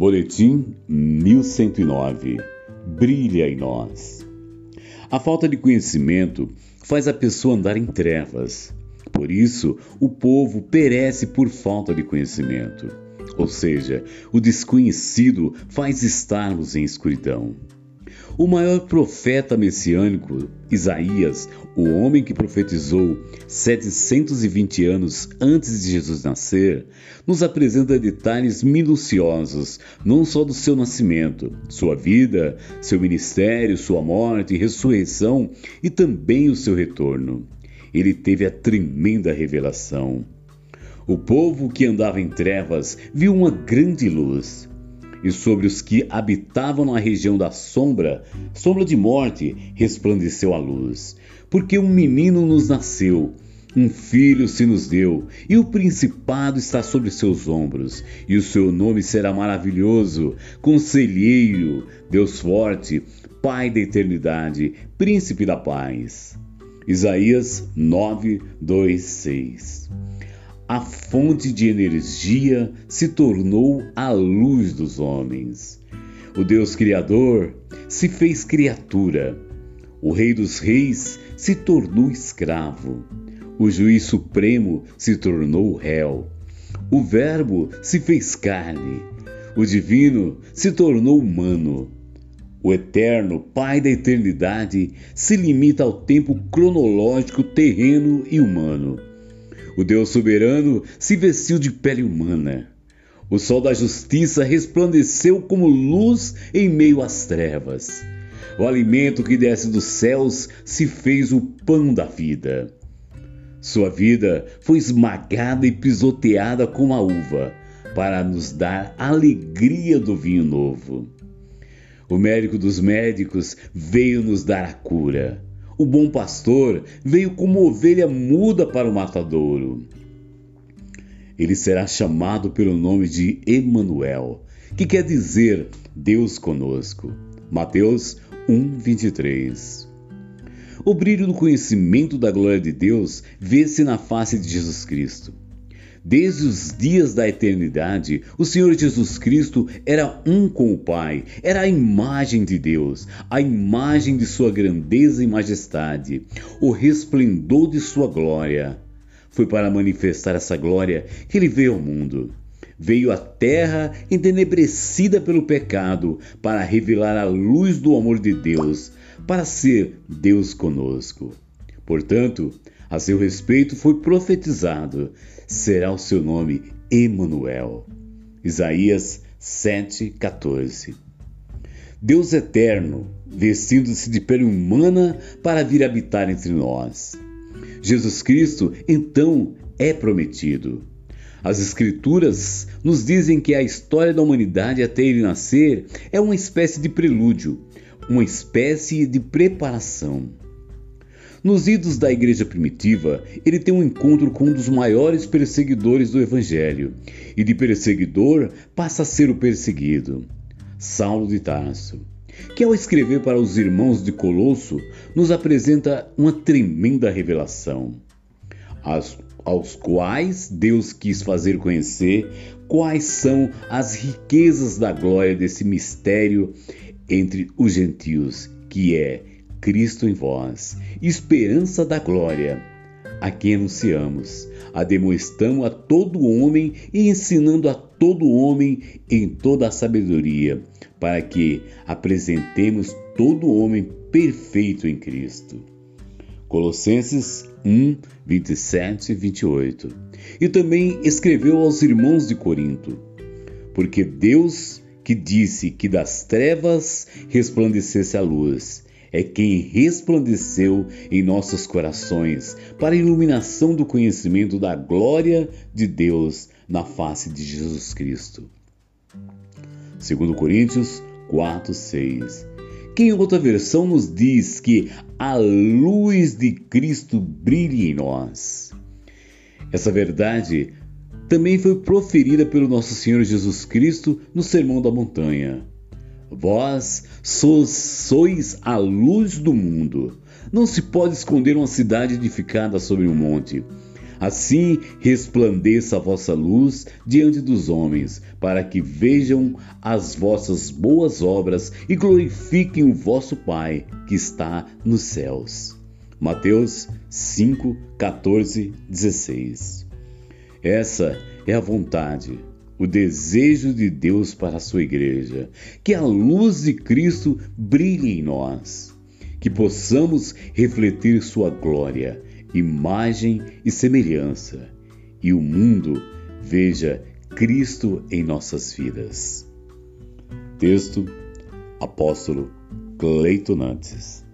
Boletim 1109 Brilha em nós. A falta de conhecimento faz a pessoa andar em trevas. Por isso, o povo perece por falta de conhecimento. Ou seja, o desconhecido faz estarmos em escuridão. O maior profeta messiânico, Isaías, o homem que profetizou 720 anos antes de Jesus nascer, nos apresenta detalhes minuciosos, não só do seu nascimento, sua vida, seu ministério, sua morte ressurreição e também o seu retorno. Ele teve a tremenda revelação. O povo que andava em trevas viu uma grande luz e sobre os que habitavam na região da sombra, sombra de morte, resplandeceu a luz. Porque um menino nos nasceu, um filho se nos deu, e o principado está sobre seus ombros, e o seu nome será maravilhoso, conselheiro, Deus forte, Pai da eternidade, príncipe da paz. Isaías 9, 2, 6 a fonte de energia se tornou a luz dos homens. O Deus Criador se fez criatura. O Rei dos Reis se tornou escravo. O Juiz Supremo se tornou réu. O Verbo se fez carne. O Divino se tornou humano. O Eterno, Pai da eternidade, se limita ao tempo cronológico terreno e humano o Deus soberano se vestiu de pele humana. O sol da justiça resplandeceu como luz em meio às trevas. O alimento que desce dos céus se fez o pão da vida. Sua vida foi esmagada e pisoteada como a uva, para nos dar a alegria do vinho novo. O médico dos médicos veio nos dar a cura. O bom pastor veio como ovelha muda para o matadouro. Ele será chamado pelo nome de Emanuel, que quer dizer Deus conosco. Mateus 1:23. O brilho do conhecimento da glória de Deus vê-se na face de Jesus Cristo. Desde os dias da eternidade, o Senhor Jesus Cristo era um com o Pai, era a imagem de Deus, a imagem de sua grandeza e majestade, o resplendor de sua glória. Foi para manifestar essa glória que ele veio ao mundo. Veio à terra entenebrecida pelo pecado para revelar a luz do amor de Deus, para ser Deus conosco. Portanto, a seu respeito foi profetizado: será o seu nome Emanuel. Isaías 7:14. Deus eterno, vestindo-se de pele humana para vir habitar entre nós. Jesus Cristo, então, é prometido. As Escrituras nos dizem que a história da humanidade até ele nascer é uma espécie de prelúdio, uma espécie de preparação. Nos idos da igreja primitiva, ele tem um encontro com um dos maiores perseguidores do evangelho, e de perseguidor passa a ser o perseguido, Saulo de Tarso, que ao escrever para os irmãos de Colosso, nos apresenta uma tremenda revelação, aos, aos quais Deus quis fazer conhecer quais são as riquezas da glória desse mistério entre os gentios, que é Cristo em vós, esperança da glória, a quem anunciamos, ademoestamos a todo homem e ensinando a todo homem em toda a sabedoria, para que apresentemos todo homem perfeito em Cristo. Colossenses 1, 27 e 28. E também escreveu aos irmãos de Corinto, porque Deus que disse que das trevas resplandecesse a luz, é quem resplandeceu em nossos corações para a iluminação do conhecimento da glória de Deus na face de Jesus Cristo. 2 Coríntios 4, 6. Que em outra versão nos diz que a luz de Cristo brilhe em nós. Essa verdade também foi proferida pelo nosso Senhor Jesus Cristo no Sermão da Montanha. Vós sois a luz do mundo. Não se pode esconder uma cidade edificada sobre um monte. Assim resplandeça a vossa luz diante dos homens, para que vejam as vossas boas obras e glorifiquem o vosso Pai que está nos céus. Mateus 5, 14, 16. Essa é a vontade, o desejo de Deus para a sua igreja, que a luz de Cristo brilhe em nós, que possamos refletir sua glória imagem e semelhança, e o mundo veja Cristo em nossas vidas. Texto Apóstolo Cleiton Nantes